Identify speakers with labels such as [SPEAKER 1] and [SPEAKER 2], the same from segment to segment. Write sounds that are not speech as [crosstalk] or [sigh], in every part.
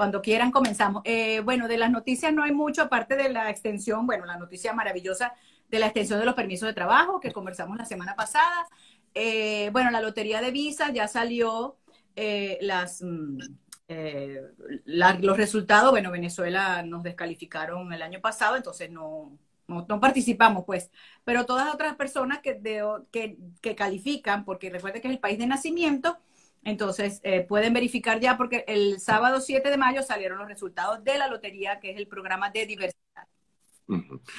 [SPEAKER 1] Cuando quieran comenzamos. Eh, bueno, de las noticias no hay mucho, aparte de la extensión, bueno, la noticia maravillosa de la extensión de los permisos de trabajo que conversamos la semana pasada. Eh, bueno, la lotería de visa ya salió eh, las, mm, los resultados. Bueno, Venezuela nos descalificaron el año pasado, entonces no, no, participamos, pues. Pero todas otras personas que, que, que califican, porque recuerden que es el país de nacimiento, entonces, eh, pueden verificar ya porque el sábado 7 de mayo salieron los resultados de la lotería, que es el programa de diversidad.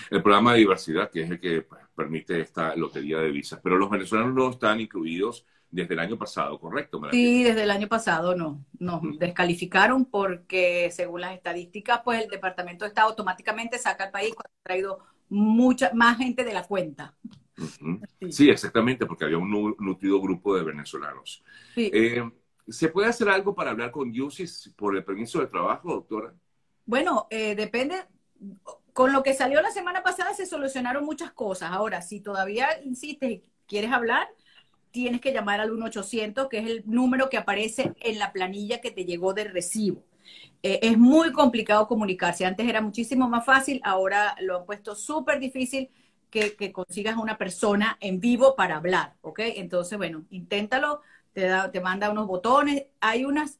[SPEAKER 2] El programa de diversidad, que es el que pues, permite esta lotería de visas. Pero los venezolanos no están incluidos desde el año pasado, ¿correcto?
[SPEAKER 1] Sí, desde el año pasado no. Nos descalificaron porque, según las estadísticas, pues el Departamento de Estado automáticamente saca al país cuando ha traído mucha más gente de la cuenta.
[SPEAKER 2] Sí, exactamente, porque había un nutrido grupo de venezolanos. Eh, ¿Se puede hacer algo para hablar con Yusis por el permiso de trabajo, doctora?
[SPEAKER 1] Bueno, eh, depende. Con lo que salió la semana pasada se solucionaron muchas cosas. Ahora, si todavía insistes y quieres hablar, tienes que llamar al 1-800, que es el número que aparece en la planilla que te llegó del recibo. Eh, es muy complicado comunicarse. Antes era muchísimo más fácil, ahora lo han puesto súper difícil que, que, consigas una persona en vivo para hablar, ¿ok? Entonces, bueno, inténtalo, te, da, te manda unos botones, hay unas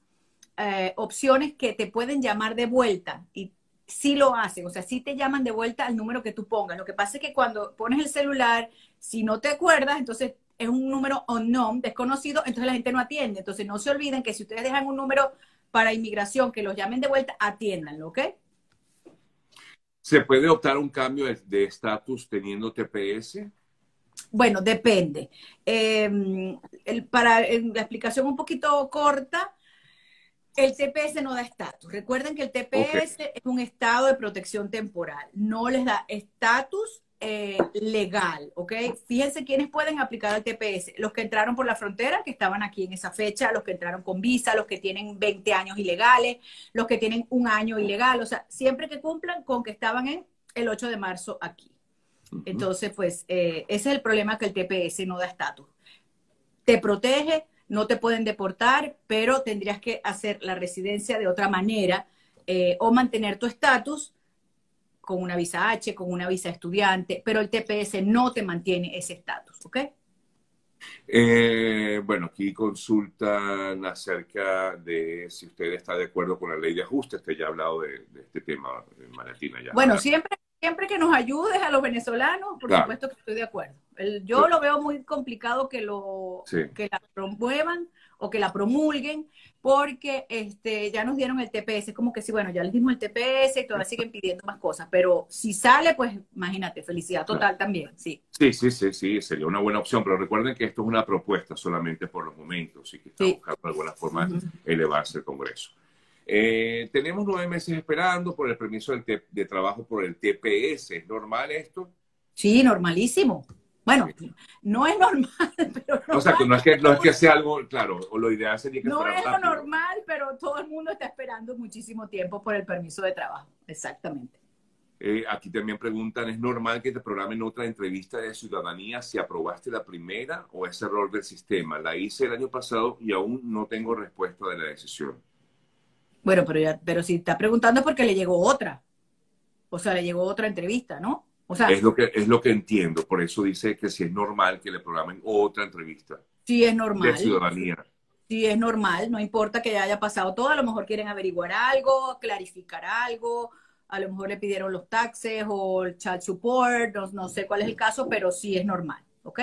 [SPEAKER 1] eh, opciones que te pueden llamar de vuelta y sí lo hacen, o sea, sí te llaman de vuelta al número que tú pongas. Lo que pasa es que cuando pones el celular, si no te acuerdas, entonces es un número unknown, desconocido, entonces la gente no atiende. Entonces no se olviden que si ustedes dejan un número para inmigración que los llamen de vuelta, atiéndanlo, ¿ok?
[SPEAKER 2] ¿Se puede optar un cambio de estatus teniendo TPS?
[SPEAKER 1] Bueno, depende. Em, para la explicación un poquito corta, el TPS no da estatus. Recuerden que el TPS es un estado de protección temporal. No les da estatus eh, legal, ¿ok? Fíjense quiénes pueden aplicar al TPS. Los que entraron por la frontera, que estaban aquí en esa fecha, los que entraron con visa, los que tienen 20 años ilegales, los que tienen un año ilegal, o sea, siempre que cumplan con que estaban en el 8 de marzo aquí. Entonces, pues, eh, ese es el problema que el TPS no da estatus. Te protege, no te pueden deportar, pero tendrías que hacer la residencia de otra manera eh, o mantener tu estatus con una visa H, con una visa estudiante, pero el TPS no te mantiene ese estatus, ¿ok?
[SPEAKER 2] Eh, bueno, aquí consultan acerca de si usted está de acuerdo con la ley de ajuste. Usted ya ha hablado de, este tema, Maratina. Ya.
[SPEAKER 1] Bueno, siempre, siempre que nos ayudes a los venezolanos, por supuesto que estoy de acuerdo. yo lo veo muy complicado que, lo, que la promuevan o que la promulguen, porque este, ya nos dieron el TPS, como que sí, bueno, ya les dimos el TPS y todavía siguen pidiendo más cosas, pero si sale, pues imagínate, felicidad total también, sí.
[SPEAKER 2] Sí, sí, sí, sí, sería una buena opción, pero recuerden que esto es una propuesta solamente por los momentos y que está buscando de alguna forma elevarse el Congreso. Eh, tenemos nueve meses esperando por el permiso de trabajo por el TPS. ¿Es normal esto?
[SPEAKER 1] Sí, normalísimo. Bueno, no es normal, [laughs] pero...
[SPEAKER 2] o sea, que no es que, no es que sea algo, claro, o lo ideal sería que
[SPEAKER 1] No es lo normal, pero todo el mundo está esperando muchísimo tiempo por el permiso de trabajo, exactamente.
[SPEAKER 2] Eh, aquí también preguntan, ¿es normal que te programen otra entrevista de ciudadanía si aprobaste la primera o es error del sistema? La hice el año pasado y aún no tengo respuesta de la decisión.
[SPEAKER 1] Bueno, pero, ya, pero si está preguntando es porque le llegó otra. O sea, le llegó otra entrevista, ¿no?
[SPEAKER 2] Es, lo que, es lo que entiendo, por eso dice que si es normal que le programen otra entrevista.
[SPEAKER 1] Sí, es normal.
[SPEAKER 2] De ciudadanía.
[SPEAKER 1] Sí, es normal, no importa que haya pasado todo, a lo mejor quieren averiguar algo, clarificar algo, a lo mejor le pidieron los taxes o el child support, no, sé cuál es el caso, pero sí es normal, ¿ok?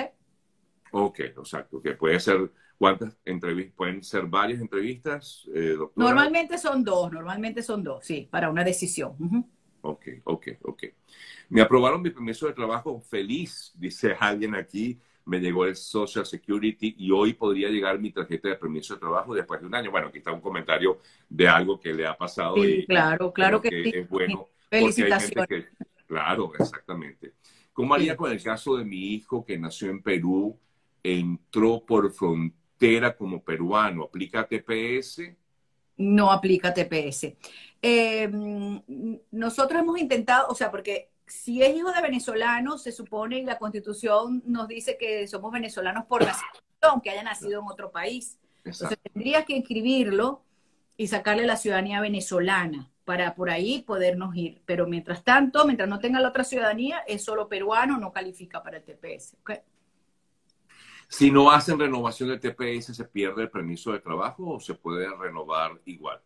[SPEAKER 2] Ok, exacto, que puede ser, ¿cuántas entrevistas? ¿Pueden ser varias entrevistas, eh?
[SPEAKER 1] Normalmente son dos, normalmente son dos, sí, para una decisión.
[SPEAKER 2] Ok, ok, ok. Me aprobaron mi permiso de trabajo feliz, dice alguien aquí. Me llegó el Social Security y hoy podría llegar mi tarjeta de permiso de trabajo después de un año. Bueno, aquí está un comentario de algo que le ha pasado.
[SPEAKER 1] Sí, claro, claro que, sí.
[SPEAKER 2] Es bueno.
[SPEAKER 1] Felicitaciones.
[SPEAKER 2] claro, exactamente. ¿Cómo haría con el caso de mi hijo que nació en Perú, entró por frontera como peruano? ¿Aplica TPS?
[SPEAKER 1] No aplica TPS. Eh, nosotros hemos intentado, o sea, porque si es hijo de venezolanos, se supone y la constitución nos dice que somos venezolanos por nacimiento, aunque haya nacido en otro país. Entonces tendría que inscribirlo y sacarle la ciudadanía venezolana para por ahí podernos ir. Pero mientras tanto, mientras no tenga la otra ciudadanía, es solo peruano, no califica para el TPS.
[SPEAKER 2] Si no hacen renovación del TPS, ¿se pierde el permiso de trabajo o se puede renovar igual?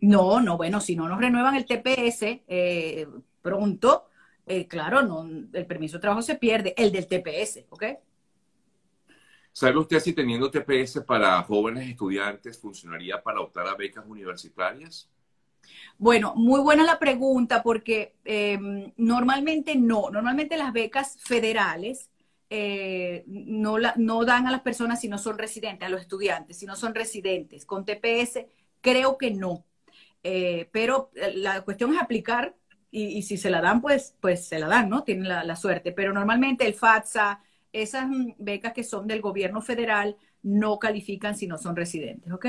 [SPEAKER 1] No, no, bueno, si no nos renuevan el TPS eh, pronto, eh, claro, no, el permiso de trabajo se pierde, el del TPS, ¿ok?
[SPEAKER 2] ¿Sabe usted si teniendo TPS para jóvenes estudiantes funcionaría para optar a becas universitarias?
[SPEAKER 1] Bueno, muy buena la pregunta porque em, normalmente no, normalmente las becas federales eh, no, la, no dan a las personas si no son residentes, a los estudiantes, si no son residentes. Con TPS creo que no. Eh, pero eh, la cuestión es aplicar y, si se la dan, pues, pues se la dan, ¿no? Tienen la, suerte. Pero normalmente el FATSA, esas becas que son del gobierno federal, no califican si no son residentes, ¿ok?